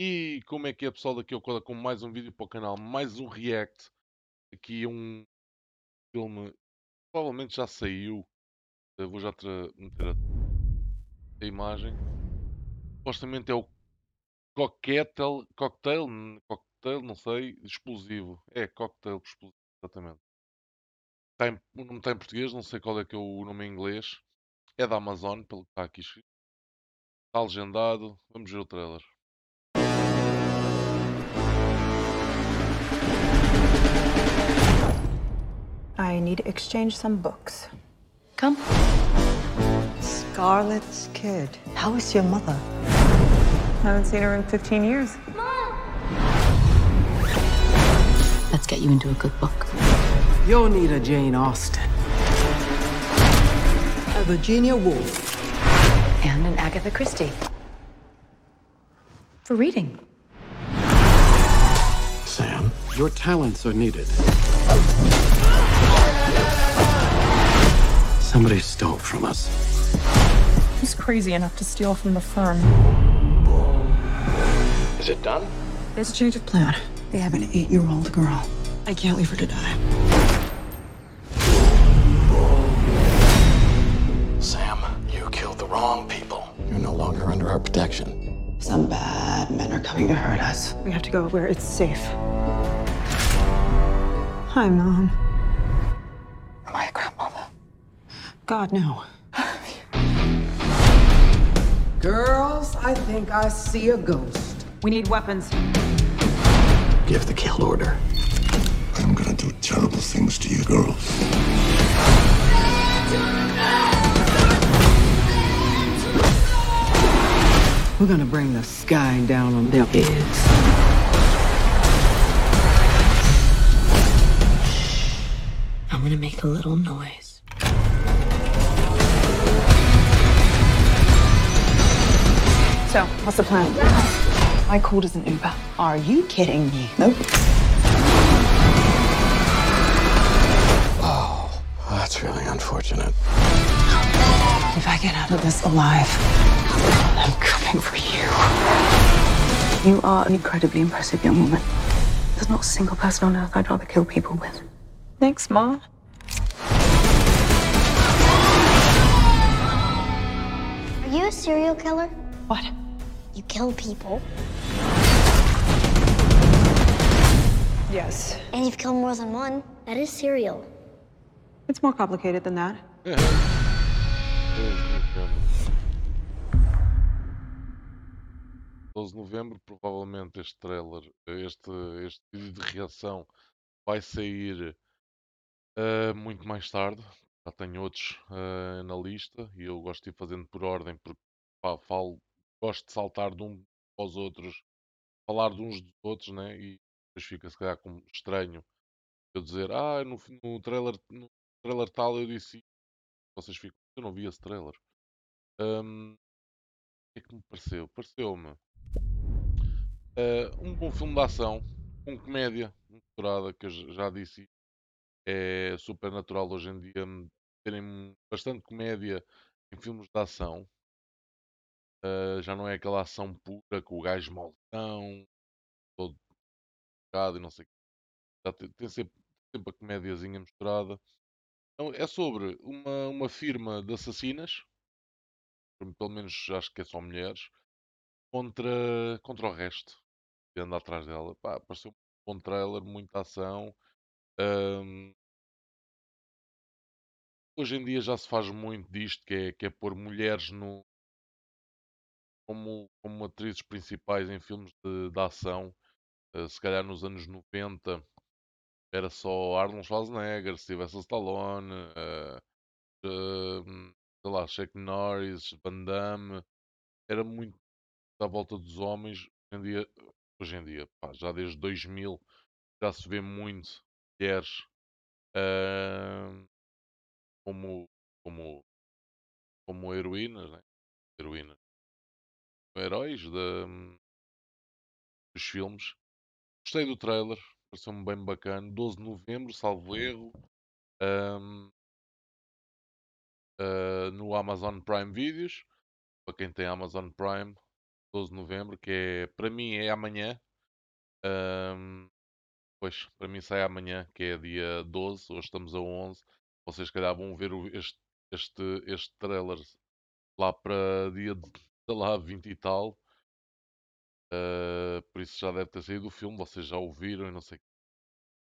E como é que é pessoal daqui ao Coda com mais um vídeo para o canal, mais um react. Aqui um filme, provavelmente já saiu. Eu vou já meter a, a, imagem. Supostamente é o cocktail, cocktail, cocktail, não sei, explosivo. É, cocktail explosivo, exatamente. Está em, o nome está em português, não sei qual é que é o nome em inglês. É da Amazon, pelo que está aqui escrito. Está legendado. Vamos ver o trailer. I need to exchange some books. Come. Scarlet's kid. How is your mother? I Haven't seen her in 15 years. Mom! Let's get you into a good book. You'll need a Jane Austen. A Virginia Woolf. And an Agatha Christie. For reading. Sam, your talents are needed. Somebody stole from us. Who's crazy enough to steal from the firm? Is it done? There's a change of plan. They have an eight-year-old girl. I can't leave her to die. Sam, you killed the wrong people. You're no longer under our protection. Some bad men are coming to hurt us. We have to go where it's safe. Hi, Mom. God, no. Girls, I think I see a ghost. We need weapons. Give the kill order. I'm gonna do terrible things to you girls. We're gonna bring the sky down on their heads. I'm gonna make a little noise. So, what's the plan? I called as an Uber. Are you kidding me? Nope. Oh, that's really unfortunate. If I get out of this alive, I'm coming for you. You are an incredibly impressive young woman. There's not a single person on earth I'd rather kill people with. Thanks, Ma. Are you a serial killer? What? You kill people, Yes. and you've killed more than one. That is serial. It's more complicated than that. 12 de novembro, provavelmente este trailer, este, este vídeo de reação vai sair uh, muito mais tarde. Já tenho outros uh, na lista e eu gosto de ir fazendo por ordem porque pá, falo, gosto de saltar de um aos outros, falar de uns dos outros, né? E depois fica se calhar como estranho eu dizer, ah, no, no trailer, no trailer tal eu disse vocês ficam, eu não vi esse trailer. Um, o que é que me pareceu? Pareceu-me uh, um bom filme de ação, com comédia misturada, que eu já disse, é super natural hoje em dia terem bastante comédia em filmes de ação. Uh, já não é aquela ação pura com o gajo maltão, todo e não sei o que. Tem, tem sempre, sempre a comédiazinha misturada. Então, é sobre uma, uma firma de assassinas, pelo menos acho que é só mulheres, contra, contra o resto. E anda atrás dela. Pá, pareceu um bom trailer, muita ação. Um, hoje em dia já se faz muito disto, que é, que é pôr mulheres no, como, como atrizes principais em filmes de, de ação. Uh, se calhar nos anos 90 era só Arnold Schwarzenegger, Sylvester Stallone, uh, uh, sei lá, Chuck Norris, Van Damme. Era muito à volta dos homens. Hoje em dia, hoje em dia pá, já desde 2000 já se vê muito mulheres como, como, como heroínas, né? heroínas heróis dos filmes. Gostei do trailer, pareceu-me bem bacana. 12 de novembro, salvo erro, um, uh, no Amazon Prime Videos. Para quem tem Amazon Prime, 12 de novembro, que é, para mim é amanhã. Ahm, pois, para mim sai amanhã, que é dia 12, hoje estamos a 11. Vocês, se calhar, vão ver o- este, este, este trailer lá para dia, de, lá, 20 e tal. Ah, por isso já deve ter saído o filme, vocês já o viram e não sei.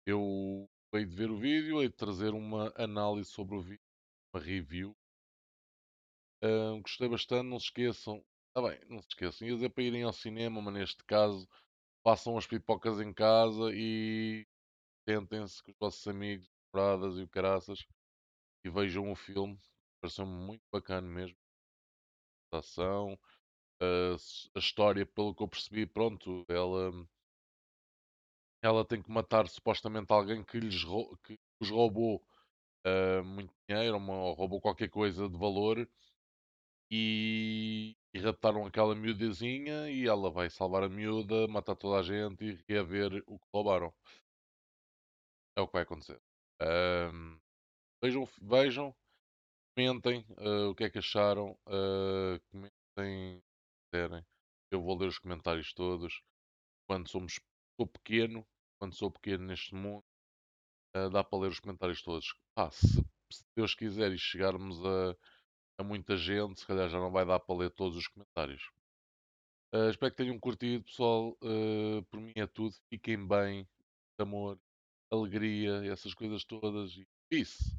Eu hei de ver o vídeo, hei de trazer uma análise sobre o vídeo, uma review. Ah, gostei bastante, não se esqueçam. Está bem, não se esqueçam. Ia dizer para irem ao cinema, mas neste caso, façam as pipocas em casa e tentem-se com os vossos amigos, namoradas e o caraças e vejam o filme. Pareceu-me muito bacana mesmo. A ação, a, a história, pelo que eu percebi, pronto, ela, ela tem que matar supostamente alguém que, lhes que os roubou ah, muito dinheiro, uma- ou roubou qualquer coisa de valor e, e raptaram aquela miúdazinha e ela vai salvar a miúda, matar toda a gente e reaver o que roubaram. É o que vai acontecer. Ahm, vejam, vejam, comentem ah, o que é que acharam, ah, comentem, quiserem. Eu vou ler os comentários todos. Quando somos, sou pequeno, quando sou pequeno neste mundo, ah, dá para ler os comentários todos. Ah, se, se Deus quiser e chegarmos a, a muita gente, se calhar já não vai dar para ler todos os comentários. Ah, espero que tenham curtido, pessoal. Ah, por mim é tudo. Fiquem bem, amor, alegria, essas coisas todas. E peace.